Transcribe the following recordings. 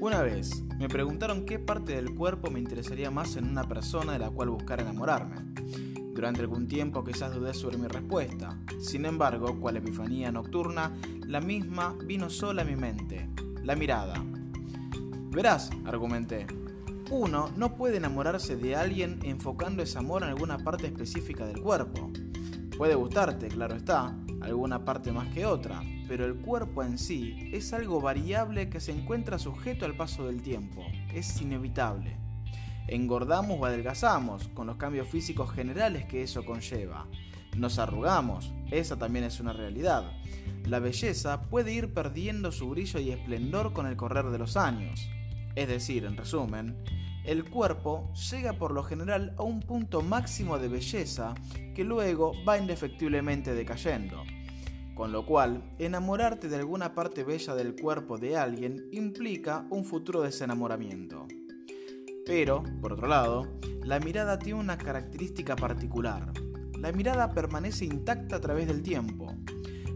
Una vez me preguntaron qué parte del cuerpo me interesaría más en una persona de la cual buscar enamorarme. Durante algún tiempo quizás dudé sobre mi respuesta. Sin embargo, cual epifanía nocturna, la misma vino sola a mi mente. La mirada. Verás, argumenté, uno no puede enamorarse de alguien enfocando ese amor en alguna parte específica del cuerpo. Puede gustarte, claro está, alguna parte más que otra, pero el cuerpo en sí es algo variable que se encuentra sujeto al paso del tiempo, es inevitable. Engordamos o adelgazamos, con los cambios físicos generales que eso conlleva. Nos arrugamos, esa también es una realidad. La belleza puede ir perdiendo su brillo y esplendor con el correr de los años. Es decir, en resumen, el cuerpo llega por lo general a un punto máximo de belleza que luego va indefectiblemente decayendo. Con lo cual, enamorarte de alguna parte bella del cuerpo de alguien implica un futuro desenamoramiento. Pero, por otro lado, la mirada tiene una característica particular. La mirada permanece intacta a través del tiempo.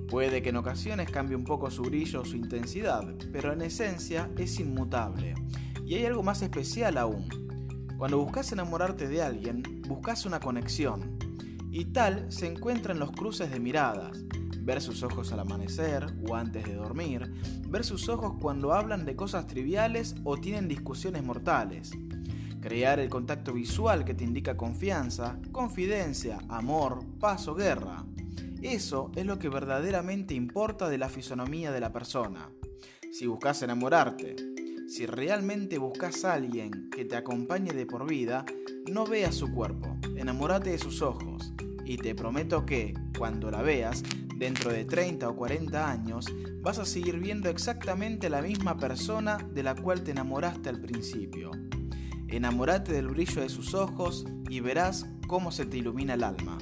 Puede que en ocasiones cambie un poco su brillo o su intensidad, pero en esencia es inmutable. Y hay algo más especial aún. Cuando buscas enamorarte de alguien, buscas una conexión. Y tal se encuentra en los cruces de miradas. Ver sus ojos al amanecer o antes de dormir. Ver sus ojos cuando hablan de cosas triviales o tienen discusiones mortales. Crear el contacto visual que te indica confianza, confidencia, amor, paz o guerra. Eso es lo que verdaderamente importa de la fisonomía de la persona. Si buscas enamorarte, si realmente buscas a alguien que te acompañe de por vida, no veas su cuerpo, enamórate de sus ojos. Y te prometo que, cuando la veas, dentro de 30 o 40 años, vas a seguir viendo exactamente la misma persona de la cual te enamoraste al principio. Enamórate del brillo de sus ojos y verás cómo se te ilumina el alma.